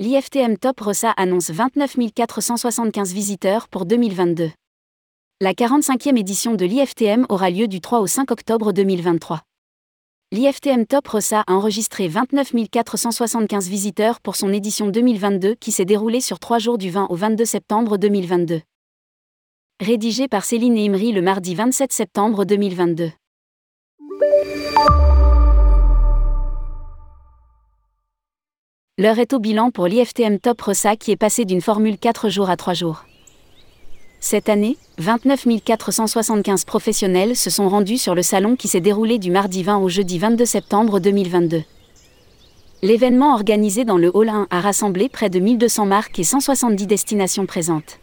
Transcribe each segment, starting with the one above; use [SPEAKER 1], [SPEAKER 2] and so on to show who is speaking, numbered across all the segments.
[SPEAKER 1] l'IFTM Top Rossa annonce 29 475 visiteurs pour 2022. La 45e édition de l'IFTM aura lieu du 3 au 5 octobre 2023. L'IFTM Top Rossa a enregistré 29 475 visiteurs pour son édition 2022 qui s'est déroulée sur trois jours du 20 au 22 septembre 2022. Rédigé par Céline Imri le mardi 27 septembre 2022. L'heure est au bilan pour l'IFTM Top Rossa qui est passé d'une formule 4 jours à 3 jours. Cette année, 29 475 professionnels se sont rendus sur le salon qui s'est déroulé du mardi 20 au jeudi 22 septembre 2022. L'événement organisé dans le Hall 1 a rassemblé près de 1200 marques et 170 destinations présentes.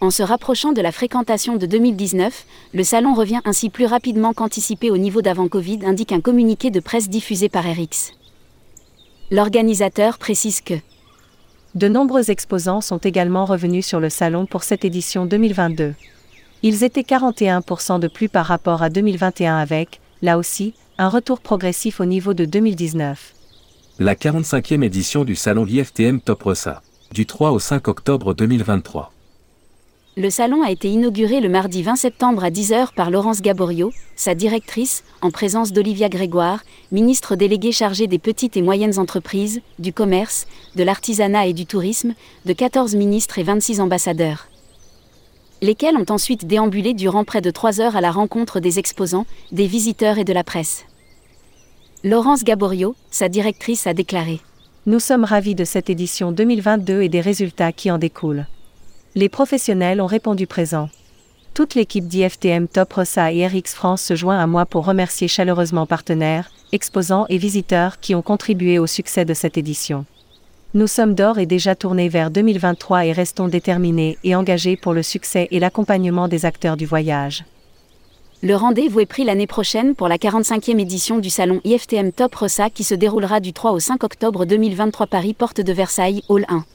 [SPEAKER 1] En se rapprochant de la fréquentation de 2019, le salon revient ainsi plus rapidement qu'anticipé au niveau d'avant Covid, indique un communiqué de presse diffusé par RX. L'organisateur précise que
[SPEAKER 2] de nombreux exposants sont également revenus sur le salon pour cette édition 2022. Ils étaient 41% de plus par rapport à 2021 avec, là aussi, un retour progressif au niveau de 2019.
[SPEAKER 3] La 45e édition du salon IFTM Top Rossa, du 3 au 5 octobre 2023.
[SPEAKER 1] Le salon a été inauguré le mardi 20 septembre à 10h par Laurence Gaborio, sa directrice, en présence d'Olivia Grégoire, ministre déléguée chargée des petites et moyennes entreprises, du commerce, de l'artisanat et du tourisme, de 14 ministres et 26 ambassadeurs. Lesquels ont ensuite déambulé durant près de 3 heures à la rencontre des exposants, des visiteurs et de la presse. Laurence Gaborio, sa directrice, a déclaré
[SPEAKER 2] Nous sommes ravis de cette édition 2022 et des résultats qui en découlent les professionnels ont répondu présent. Toute l'équipe d'IFTM Top Rossa et RX France se joint à moi pour remercier chaleureusement partenaires, exposants et visiteurs qui ont contribué au succès de cette édition. Nous sommes d'or et déjà tournés vers 2023 et restons déterminés et engagés pour le succès et l'accompagnement des acteurs du voyage.
[SPEAKER 1] Le rendez-vous est pris l'année prochaine pour la 45e édition du salon IFTM Top Rossa qui se déroulera du 3 au 5 octobre 2023 Paris Porte de Versailles, Hall 1.